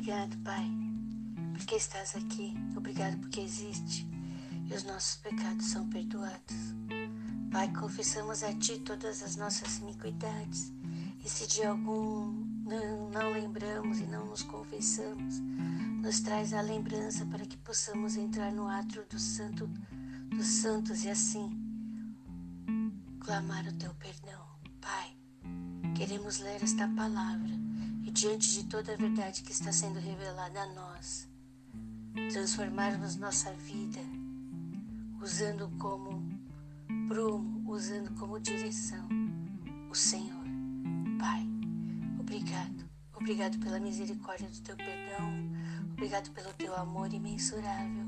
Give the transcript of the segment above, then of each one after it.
Obrigado, Pai, porque estás aqui. Obrigado porque existe e os nossos pecados são perdoados. Pai, confessamos a Ti todas as nossas iniquidades e se de algum não, não lembramos e não nos confessamos, nos traz a lembrança para que possamos entrar no átrio do Santo dos Santos e assim clamar o Teu perdão. Pai, queremos ler esta palavra e diante de toda a verdade que está sendo revelada a nós, transformarmos nossa vida usando como prumo, usando como direção o Senhor. Pai, obrigado. Obrigado pela misericórdia do teu perdão. Obrigado pelo teu amor imensurável.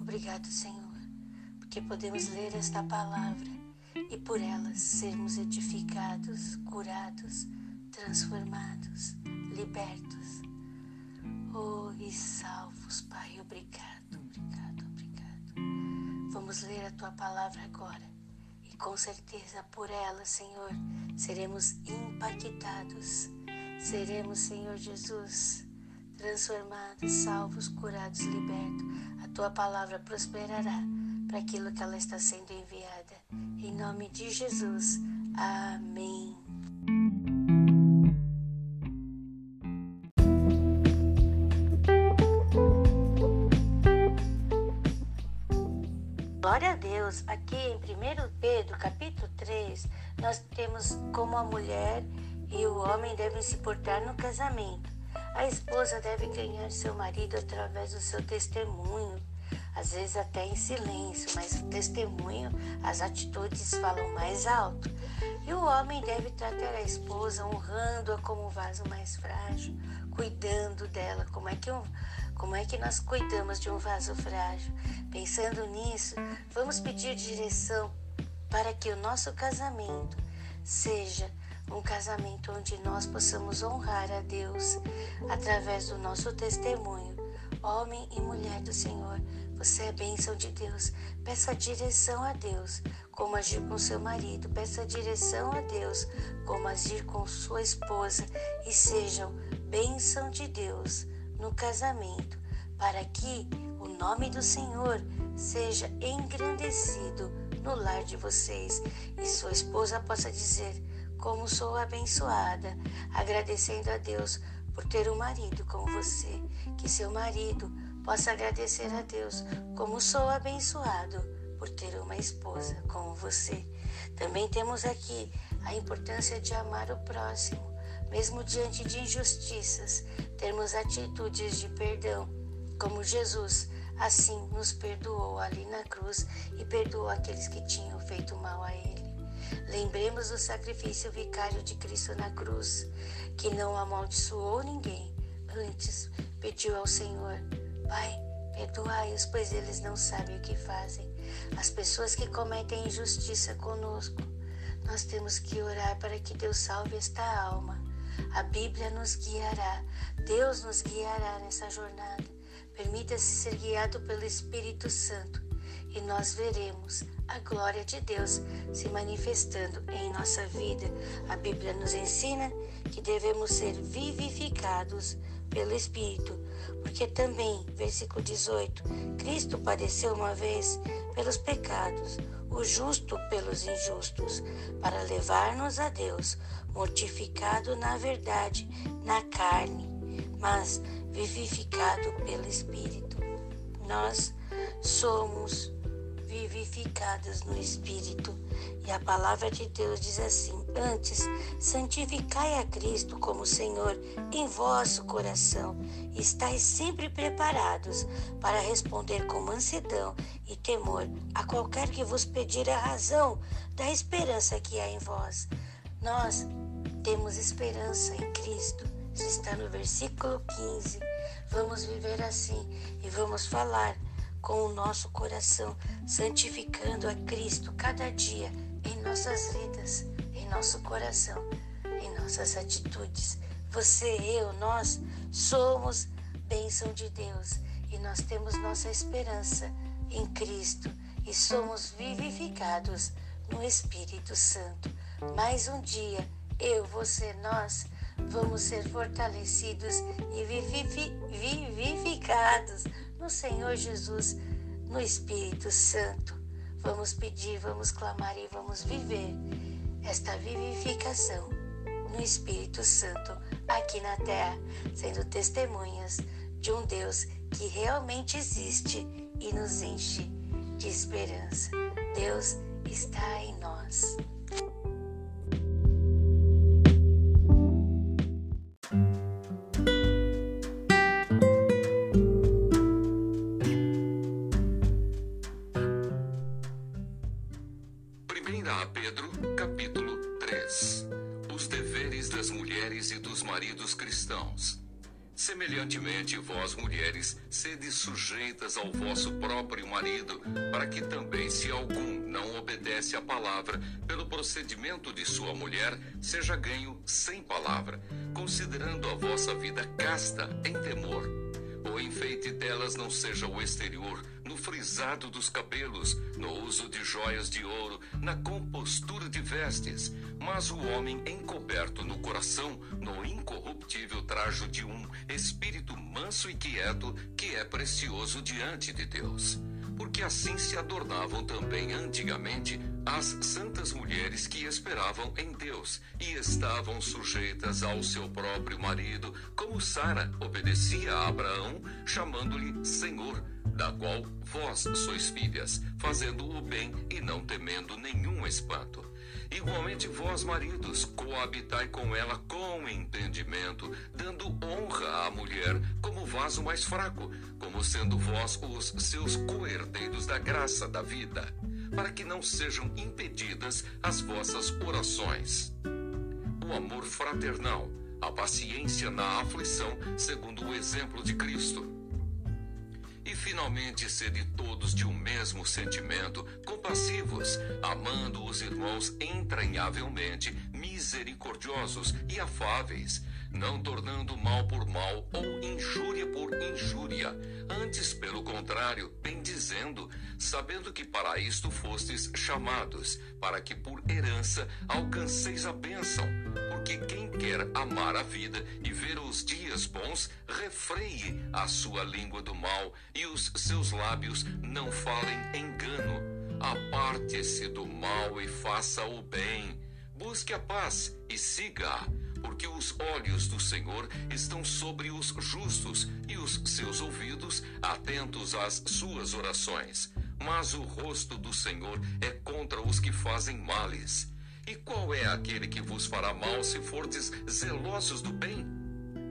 Obrigado, Senhor, porque podemos ler esta palavra e por elas sermos edificados, curados, transformados, libertos. Oh, e salvos, Pai. Obrigado, obrigado, obrigado. Vamos ler a tua palavra agora e com certeza por ela, Senhor, seremos impactados. Seremos, Senhor Jesus, transformados, salvos, curados, libertos. A tua palavra prosperará para aquilo que ela está sendo enviada. Em nome de Jesus. Amém. Glória a Deus, aqui em 1 Pedro, capítulo 3, nós temos como a mulher e o homem devem se portar no casamento. A esposa deve ganhar seu marido através do seu testemunho, às vezes até em silêncio, mas o testemunho, as atitudes falam mais alto. E o homem deve tratar a esposa honrando-a como um vaso mais frágil, cuidando dela, como é que um, como é que nós cuidamos de um vaso frágil? Pensando nisso, vamos pedir direção para que o nosso casamento seja um casamento onde nós possamos honrar a Deus através do nosso testemunho. Homem e mulher do Senhor, você é bênção de Deus. Peça direção a Deus, como agir com seu marido. Peça direção a Deus, como agir com sua esposa. E sejam bênção de Deus no casamento, para que o nome do Senhor seja engrandecido no lar de vocês e sua esposa possa dizer: Como sou abençoada, agradecendo a Deus por ter um marido como você. Que seu marido possa agradecer a Deus, como sou abençoado por ter uma esposa como você. Também temos aqui a importância de amar o próximo mesmo diante de injustiças, termos atitudes de perdão, como Jesus assim nos perdoou ali na cruz e perdoou aqueles que tinham feito mal a Ele. Lembremos do sacrifício vicário de Cristo na cruz, que não amaldiçoou ninguém, antes pediu ao Senhor: Pai, perdoai-os, pois eles não sabem o que fazem. As pessoas que cometem injustiça conosco, nós temos que orar para que Deus salve esta alma a Bíblia nos guiará, Deus nos guiará nessa jornada. Permita-se ser guiado pelo Espírito Santo e nós veremos a glória de Deus se manifestando em nossa vida. A Bíblia nos ensina que devemos ser vivificados pelo Espírito, porque também, versículo 18, Cristo padeceu uma vez pelos pecados, o justo pelos injustos, para levar-nos a Deus, mortificado na verdade, na carne, mas vivificado pelo Espírito. Nós somos vivificados no Espírito. E a palavra de Deus diz assim: Antes, santificai a Cristo como Senhor em vosso coração, e estáis sempre preparados para responder com mansidão e temor a qualquer que vos pedir a razão da esperança que há em vós. Nós temos esperança em Cristo. Está no versículo 15. Vamos viver assim e vamos falar com o nosso coração, santificando a Cristo cada dia em nossas vidas, em nosso coração, em nossas atitudes. Você, eu, nós somos bênção de Deus e nós temos nossa esperança em Cristo e somos vivificados no Espírito Santo. Mais um dia, eu, você, nós vamos ser fortalecidos e vivificados no Senhor Jesus, no Espírito Santo. Vamos pedir, vamos clamar e vamos viver esta vivificação no Espírito Santo aqui na terra, sendo testemunhas de um Deus que realmente existe e nos enche de esperança. Deus está em nós. Sede sujeitas ao vosso próprio marido, para que também, se algum não obedece à palavra, pelo procedimento de sua mulher, seja ganho sem palavra, considerando a vossa vida casta em temor. O enfeite delas não seja o exterior, no frisado dos cabelos, no uso de joias de ouro, na compostura de vestes, mas o homem encoberto no coração, no incorruptível trajo de um espírito manso e quieto, que é precioso diante de Deus. Porque assim se adornavam também antigamente as santas mulheres que esperavam em Deus e estavam sujeitas ao seu próprio marido, como Sara obedecia a Abraão, chamando-lhe Senhor da qual vós sois filhas, fazendo o bem e não temendo nenhum espanto. Igualmente vós, maridos, coabitai com ela com entendimento, dando honra à mulher como vaso mais fraco, como sendo vós os seus coerdeiros da graça da vida, para que não sejam impedidas as vossas orações. O amor fraternal, a paciência na aflição, segundo o exemplo de Cristo e finalmente sede todos de um mesmo sentimento, compassivos, amando os irmãos entranhavelmente, misericordiosos e afáveis, não tornando mal por mal ou injúria por injúria, antes, pelo contrário, bendizendo, sabendo que para isto fostes chamados, para que por herança alcanceis a bênção. Porque quem quer amar a vida e ver os dias bons, refreie a sua língua do mal e os seus lábios não falem engano. Aparte-se do mal e faça o bem. Busque a paz e siga porque os olhos do Senhor estão sobre os justos e os seus ouvidos atentos às suas orações. Mas o rosto do Senhor é contra os que fazem males. E qual é aquele que vos fará mal se fordes zelosos do bem?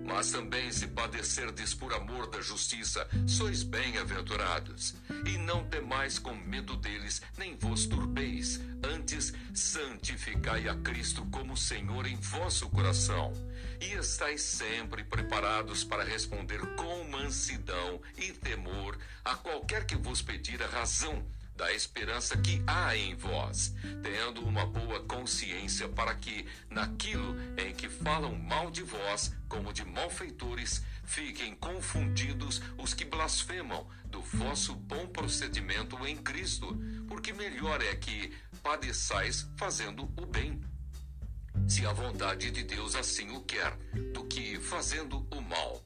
Mas também se padecerdes por amor da justiça, sois bem-aventurados. E não temais com medo deles, nem vos turbeis. Antes, santificai a Cristo como Senhor em vosso coração. E estáis sempre preparados para responder com mansidão e temor a qualquer que vos pedir a razão da esperança que há em vós, tendo uma boa consciência para que, naquilo em que falam mal de vós, como de malfeitores, fiquem confundidos os que blasfemam do vosso bom procedimento em Cristo, porque melhor é que padeçais fazendo o bem. Se a vontade de Deus assim o quer, do que fazendo o mal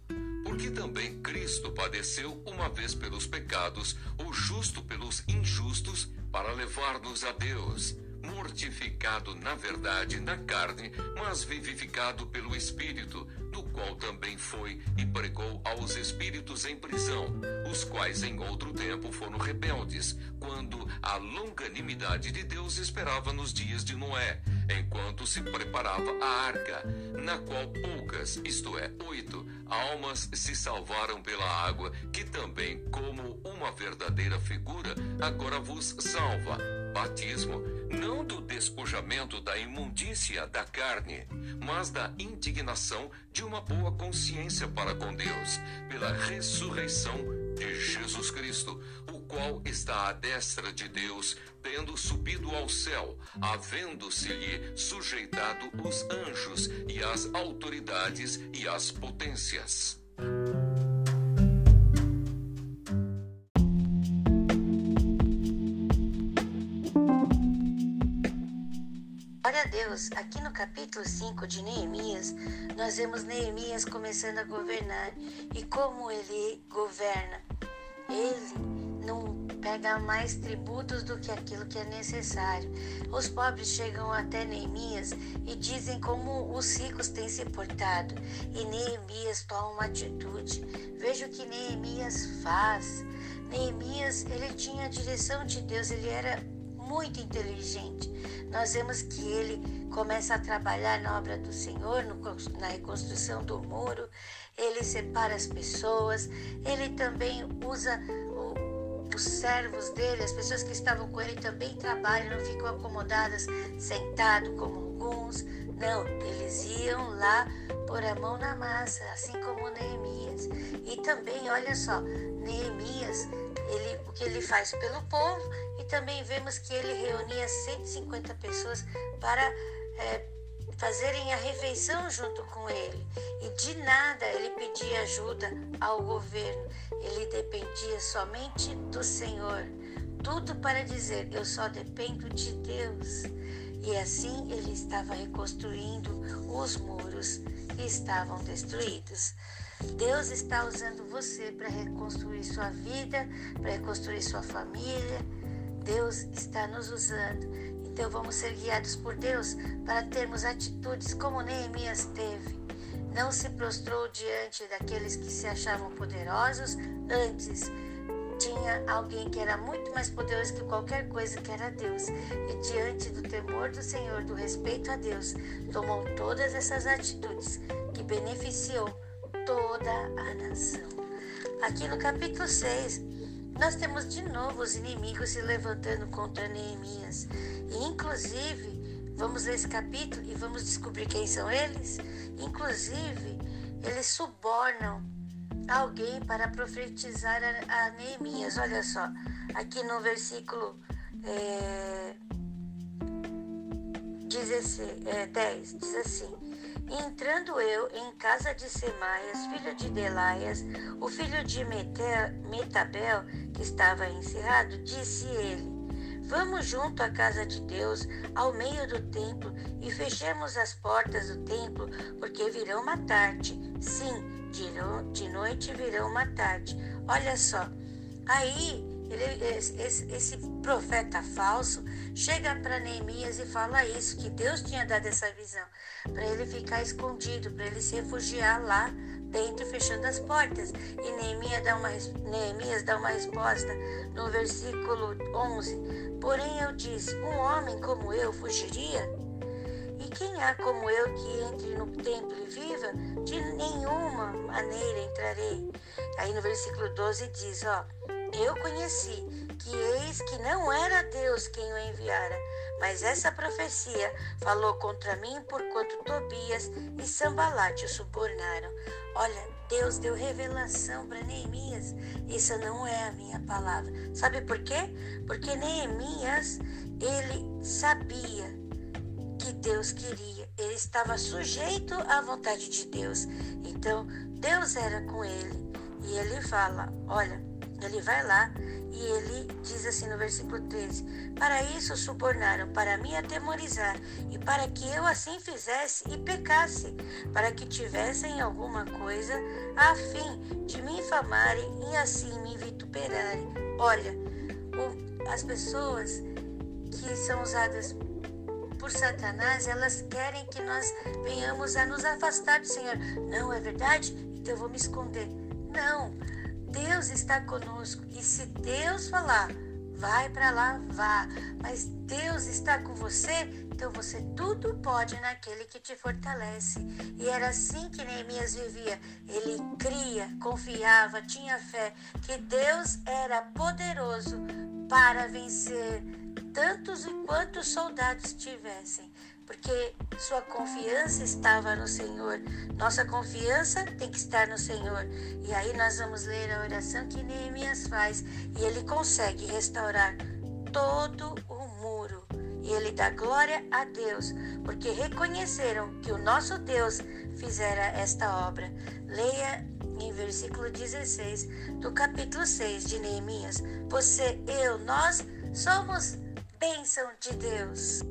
porque também Cristo padeceu uma vez pelos pecados, o justo pelos injustos, para levar-nos a Deus, mortificado na verdade na carne, mas vivificado pelo Espírito, do qual também foi e pregou aos espíritos em prisão, os quais em outro tempo foram rebeldes, quando a longanimidade de Deus esperava nos dias de Noé, enquanto se preparava a arca, na qual poucas, isto é, oito, almas se salvaram pela água, que também, como uma verdadeira figura, agora vos salva. Batismo, não do despojamento da imundícia da carne, mas da indignação de uma boa consciência para com Deus, pela ressurreição de Jesus Cristo, o qual está à destra de Deus, tendo subido ao céu, havendo-se-lhe sujeitado os anjos e as autoridades e as potências. Glória a Deus. Aqui no capítulo 5 de Neemias, nós vemos Neemias começando a governar e como ele governa. Ele não pega mais tributos do que aquilo que é necessário. Os pobres chegam até Neemias e dizem como os ricos têm se portado. E Neemias toma uma atitude. Veja o que Neemias faz. Neemias, ele tinha a direção de Deus, ele era muito inteligente. Nós vemos que ele começa a trabalhar na obra do Senhor, no, na reconstrução do muro, ele separa as pessoas, ele também usa o, os servos dele, as pessoas que estavam com ele também trabalham, não ficam acomodadas, sentado como alguns. Não, eles iam lá pôr a mão na massa, assim como Neemias. E também, olha só, Neemias, ele, o que ele faz pelo povo e também vemos que ele reunia 150 pessoas para é, fazerem a refeição junto com ele. E de nada ele pedia ajuda ao governo, ele dependia somente do Senhor. Tudo para dizer: Eu só dependo de Deus. E assim ele estava reconstruindo os muros que estavam destruídos. Deus está usando você para reconstruir sua vida, para reconstruir sua família. Deus está nos usando. Então vamos ser guiados por Deus para termos atitudes como Neemias teve. Não se prostrou diante daqueles que se achavam poderosos, antes tinha alguém que era muito mais poderoso que qualquer coisa que era Deus. E diante do temor do Senhor, do respeito a Deus, tomou todas essas atitudes que beneficiou toda a nação. Aqui no capítulo 6, nós temos de novo os inimigos se levantando contra Neemias. E inclusive, vamos ler esse capítulo e vamos descobrir quem são eles. Inclusive, eles subornam alguém para profetizar a, a Neemias. Olha só, aqui no versículo é, 16, é, 10, diz assim: Entrando eu em casa de Semaias, filho de Delaias, o filho de Metabel, que estava encerrado, disse ele: Vamos junto à casa de Deus, ao meio do templo, e fechemos as portas do templo, porque virão uma tarde. Sim, de noite virão uma tarde. Olha só. Aí, ele, esse, esse, profeta falso chega para Neemias e fala isso, que Deus tinha dado essa visão, para ele ficar escondido, para ele se refugiar lá dentro, fechando as portas. E Neemias dá, uma, Neemias dá uma resposta no versículo 11: Porém eu disse: Um homem como eu fugiria? Quem há como eu que entre no templo e viva? De nenhuma maneira entrarei. Aí no versículo 12 diz: Ó, eu conheci que eis que não era Deus quem o enviara, mas essa profecia falou contra mim porquanto Tobias e Sambalate o subornaram. Olha, Deus deu revelação para Neemias. Isso não é a minha palavra. Sabe por quê? Porque Neemias, ele sabia que Deus queria. Ele estava sujeito à vontade de Deus. Então, Deus era com ele. E ele fala: Olha, ele vai lá e ele diz assim no versículo 13: Para isso subornaram, para me atemorizar, e para que eu assim fizesse e pecasse, para que tivessem alguma coisa a fim de me infamarem e assim me vituperarem. Olha, o, as pessoas que são usadas por Satanás, elas querem que nós venhamos a nos afastar do Senhor. Não é verdade? Então eu vou me esconder. Não. Deus está conosco e se Deus falar, vai para lá, vá. Mas Deus está com você, então você tudo pode naquele que te fortalece. E era assim que Neemias vivia. Ele cria, confiava, tinha fé que Deus era poderoso para vencer tantos e quantos soldados tivessem, porque sua confiança estava no Senhor. Nossa confiança tem que estar no Senhor. E aí nós vamos ler a oração que Neemias faz e ele consegue restaurar todo o muro. E ele dá glória a Deus, porque reconheceram que o nosso Deus fizera esta obra. Leia em versículo 16 do capítulo 6 de Neemias. Você, eu, nós somos bênção de Deus.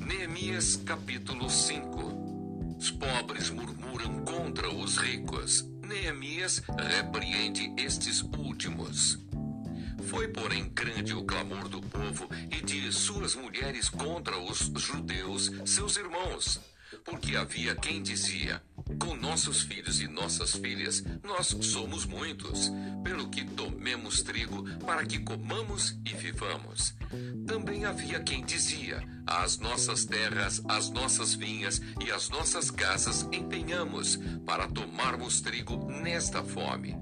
Neemias capítulo 5 Os pobres murmuram contra os ricos. Neemias repreende estes últimos. Foi, porém, grande o clamor do povo e de suas mulheres contra os judeus, seus irmãos, porque havia quem dizia: Com nossos filhos e nossas filhas, nós somos muitos, pelo que tomemos trigo para que comamos e vivamos. Também havia quem dizia: As nossas terras, as nossas vinhas e as nossas casas empenhamos para tomarmos trigo nesta fome.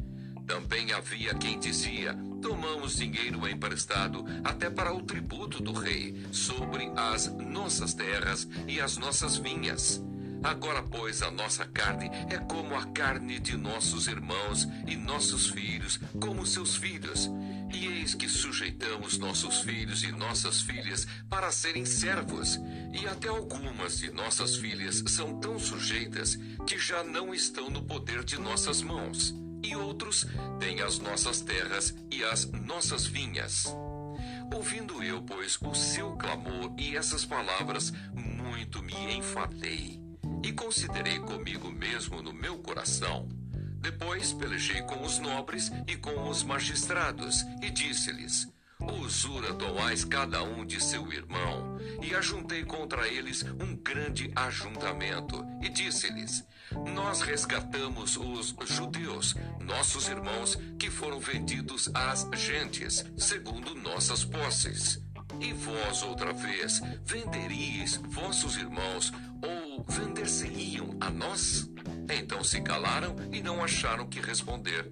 Também havia quem dizia: Tomamos dinheiro emprestado até para o tributo do rei sobre as nossas terras e as nossas vinhas. Agora, pois, a nossa carne é como a carne de nossos irmãos e nossos filhos, como seus filhos. E eis que sujeitamos nossos filhos e nossas filhas para serem servos. E até algumas de nossas filhas são tão sujeitas que já não estão no poder de nossas mãos. E outros têm as nossas terras e as nossas vinhas. Ouvindo eu, pois, o seu clamor e essas palavras, muito me enfadei e considerei comigo mesmo no meu coração. Depois pelejei com os nobres e com os magistrados, e disse-lhes: Usura tomais cada um de seu irmão. E ajuntei contra eles um grande ajuntamento, e disse-lhes: Nós resgatamos os judeus, nossos irmãos, que foram vendidos às gentes, segundo nossas posses. E vós, outra vez, venderíeis vossos irmãos, ou vender-se-iam a nós? Então se calaram e não acharam que responder.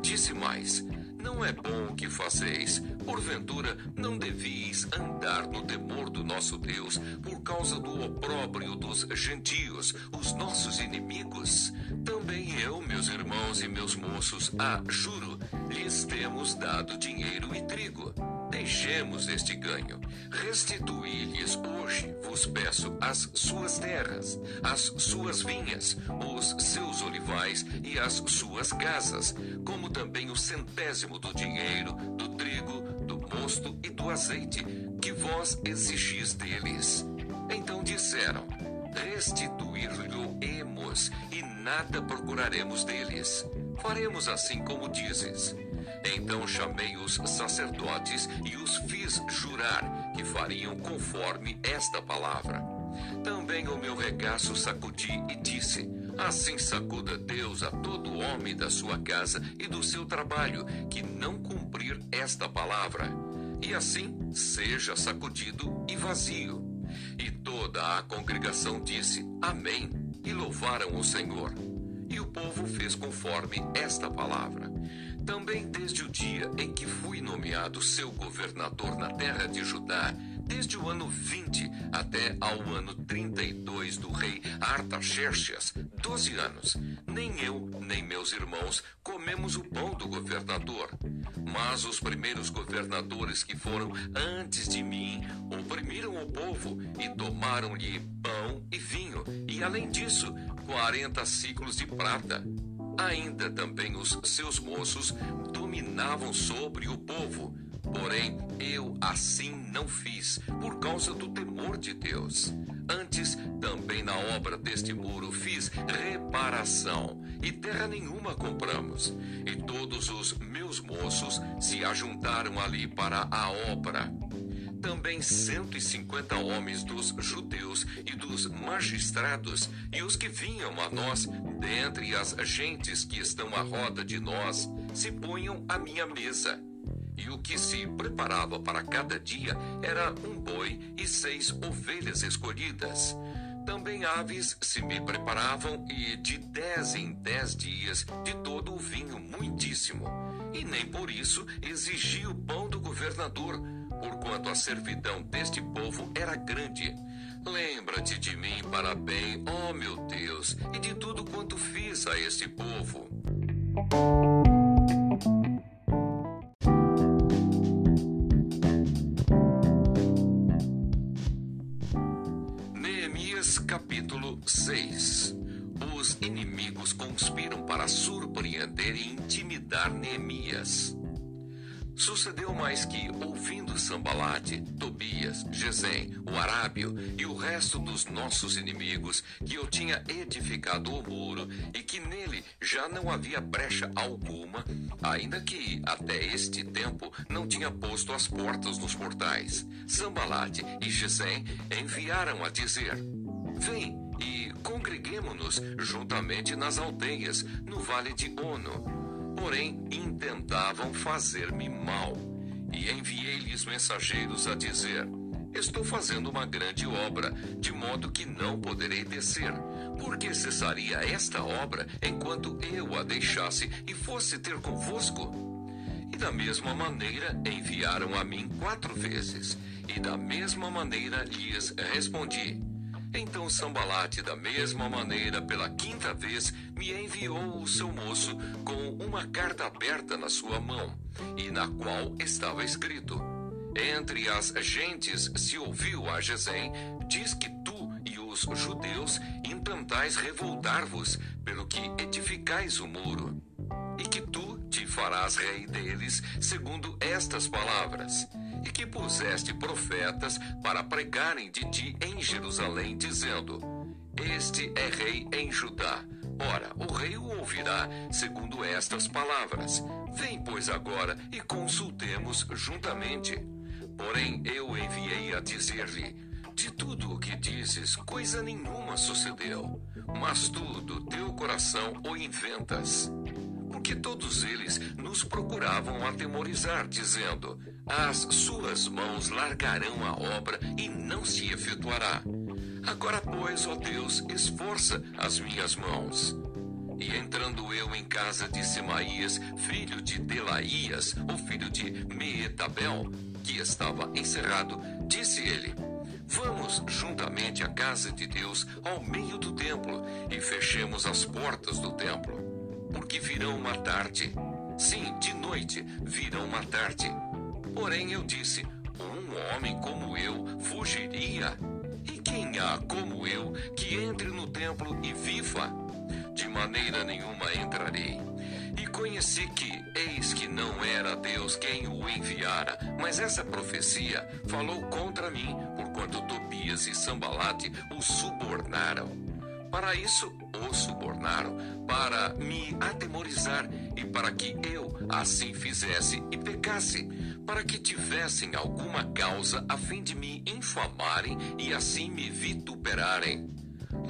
Disse mais: Não é bom o que fazeis. Porventura, não devíeis andar no temor do nosso Deus por causa do opróbrio dos gentios, os nossos inimigos? Também eu, meus irmãos e meus moços, ah, juro, lhes temos dado dinheiro e trigo. Deixemos este ganho. Restituí-lhes hoje, vos peço, as suas terras, as suas vinhas, os seus olivais e as suas casas, como também o centésimo do dinheiro, do trigo, do mosto e do azeite, que vós exigis deles. Então disseram: Restituir-lhe-emos, e nada procuraremos deles. Faremos assim como dizes. Então chamei os sacerdotes e os fiz jurar que fariam conforme esta palavra. Também o meu regaço sacudi e disse: Assim sacuda Deus a todo homem da sua casa e do seu trabalho que não cumprir esta palavra. E assim seja sacudido e vazio. E toda a congregação disse: Amém, e louvaram o Senhor. E o povo fez conforme esta palavra. Também desde o dia em que fui nomeado seu governador na terra de Judá, desde o ano 20 até ao ano 32 do rei Artaxerxes, 12 anos, nem eu nem meus irmãos comemos o pão do governador. Mas os primeiros governadores que foram antes de mim oprimiram o povo e tomaram-lhe pão e vinho, e além disso, 40 ciclos de prata. Ainda também os seus moços dominavam sobre o povo. Porém, eu assim não fiz, por causa do temor de Deus. Antes, também na obra deste muro fiz reparação, e terra nenhuma compramos. E todos os meus moços se ajuntaram ali para a obra também 150 homens dos judeus e dos magistrados e os que vinham a nós, dentre as gentes que estão à roda de nós, se punham à minha mesa. E o que se preparava para cada dia era um boi e seis ovelhas escolhidas. Também aves se me preparavam, e de dez em dez dias de todo o vinho muitíssimo. E nem por isso exigi o pão do governador, porquanto a servidão deste povo era grande. Lembra-te de mim para bem, ó meu Deus, e de tudo quanto fiz a este povo. Neemias capítulo 6 Os inimigos conspiram para surpreender e intimidar Neemias. Sucedeu mais que, ouvindo Sambalate, Tobias, Gesem, o Arábio e o resto dos nossos inimigos, que eu tinha edificado o muro e que nele já não havia brecha alguma, ainda que até este tempo não tinha posto as portas nos portais, Sambalate e Gesem enviaram a dizer: Vem e congreguemo-nos juntamente nas aldeias, no vale de Ono porém intentavam fazer-me mal. E enviei-lhes mensageiros a dizer: Estou fazendo uma grande obra, de modo que não poderei descer. Porque cessaria esta obra enquanto eu a deixasse e fosse ter convosco? E da mesma maneira enviaram a mim quatro vezes, e da mesma maneira lhes respondi. Então Sambalate, da mesma maneira, pela quinta vez, me enviou o seu moço com uma carta aberta na sua mão, e na qual estava escrito: Entre as gentes se ouviu a Gesem, diz que tu e os judeus intentais revoltar-vos, pelo que edificais o muro, e que tu te farás rei deles, segundo estas palavras e que puseste profetas para pregarem de ti em Jerusalém, dizendo: Este é rei em Judá. Ora, o rei o ouvirá, segundo estas palavras. Vem, pois, agora e consultemos juntamente. Porém, eu enviei a dizer-lhe: De tudo o que dizes, coisa nenhuma sucedeu, mas tu, do teu coração, o inventas porque todos eles nos procuravam atemorizar, dizendo: As suas mãos largarão a obra e não se efetuará. Agora, pois, ó Deus, esforça as minhas mãos. E entrando eu em casa de Semaías, filho de Delaías, o filho de Meetabel, que estava encerrado, disse ele: Vamos juntamente à casa de Deus, ao meio do templo, e fechemos as portas do templo porque virão uma tarde. Sim, de noite virão uma tarde. Porém eu disse: Um homem como eu fugiria. E quem há como eu que entre no templo e viva? De maneira nenhuma entrarei. E conheci que, eis que não era Deus quem o enviara, mas essa profecia falou contra mim, porquanto Tobias e Sambalate o subornaram. Para isso o subornaram, para me atemorizar e para que eu assim fizesse e pecasse, para que tivessem alguma causa a fim de me infamarem e assim me vituperarem.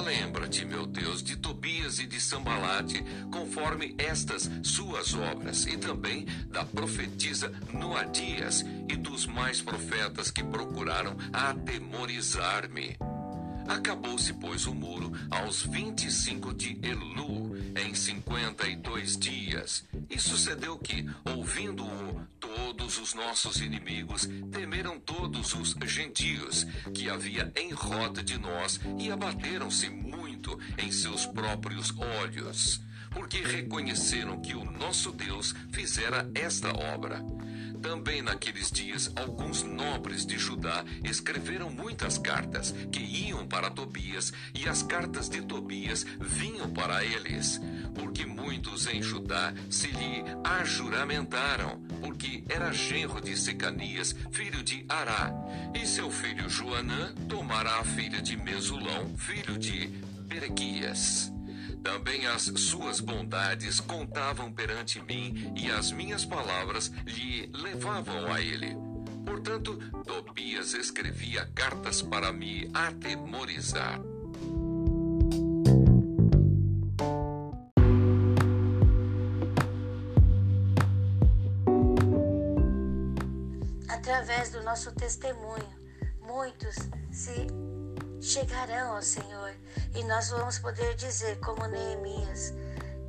Lembra-te, meu Deus, de Tobias e de Sambalate, conforme estas suas obras, e também da profetisa Noadias e dos mais profetas que procuraram atemorizar-me. Acabou-se, pois, o muro aos 25 de Elu, em 52 dias. E sucedeu que, ouvindo-o, todos os nossos inimigos temeram todos os gentios que havia em roda de nós e abateram-se muito em seus próprios olhos, porque reconheceram que o nosso Deus fizera esta obra. Também naqueles dias, alguns nobres de Judá escreveram muitas cartas que iam para Tobias, e as cartas de Tobias vinham para eles, porque muitos em Judá se lhe ajuramentaram, porque era genro de Secanias, filho de Ará, e seu filho Joanã tomará a filha de Mesulão, filho de Berequias. Também as suas bondades contavam perante mim e as minhas palavras lhe levavam a ele. Portanto, Tobias escrevia cartas para me atemorizar. Através do nosso testemunho, muitos se chegarão ao Senhor e nós vamos poder dizer, como Neemias,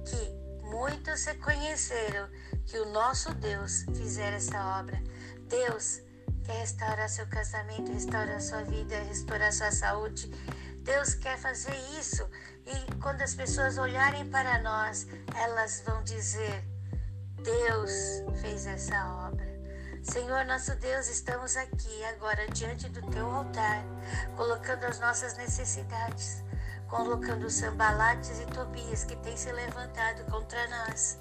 que muitos reconheceram que o nosso Deus fizera essa obra. Deus quer restaurar seu casamento, restaurar sua vida, restaurar sua saúde. Deus quer fazer isso e quando as pessoas olharem para nós, elas vão dizer: Deus fez essa obra. Senhor nosso Deus, estamos aqui agora diante do teu altar, colocando as nossas necessidades, colocando os sambalates e Tobias que têm se levantado contra nós.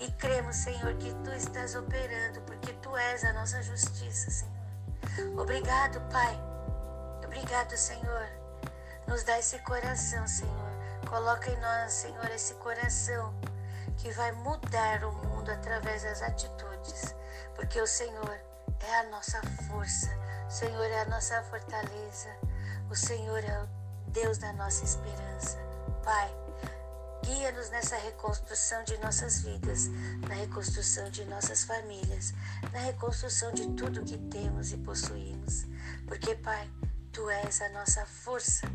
E cremos, Senhor, que tu estás operando, porque tu és a nossa justiça, Senhor. Obrigado, Pai. Obrigado, Senhor. Nos dá esse coração, Senhor. Coloca em nós, Senhor, esse coração que vai mudar o mundo através das atitudes, porque o Senhor é a nossa força, o Senhor é a nossa fortaleza, o Senhor é o Deus da nossa esperança. Pai, guia-nos nessa reconstrução de nossas vidas, na reconstrução de nossas famílias, na reconstrução de tudo que temos e possuímos. Porque, Pai, Tu és a nossa força,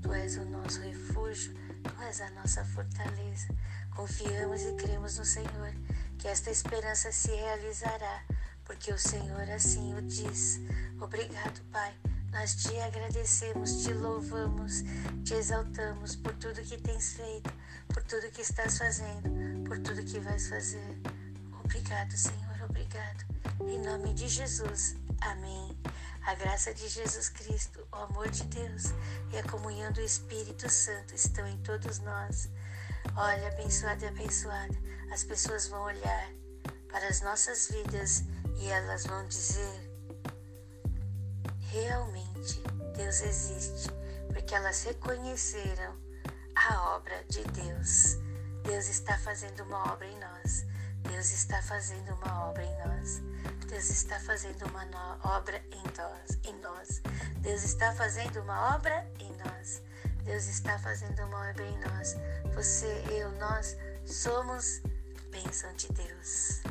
Tu és o nosso refúgio, Tu és a nossa fortaleza. Confiamos e cremos no Senhor, que esta esperança se realizará, porque o Senhor assim o diz. Obrigado, Pai nós te agradecemos, te louvamos, te exaltamos por tudo que tens feito, por tudo que estás fazendo, por tudo que vais fazer. Obrigado, Senhor, obrigado. Em nome de Jesus. Amém. A graça de Jesus Cristo, o amor de Deus e a comunhão do Espírito Santo estão em todos nós. Olha, abençoada e abençoada, as pessoas vão olhar para as nossas vidas e elas vão dizer: Realmente Deus existe, porque elas reconheceram a obra de Deus. Deus está fazendo uma obra em nós. Deus está fazendo uma obra em nós. Deus está fazendo uma obra em nós, em nós. Deus está fazendo uma obra em nós. Deus está fazendo uma obra em nós. Você, eu, nós somos bênção de Deus.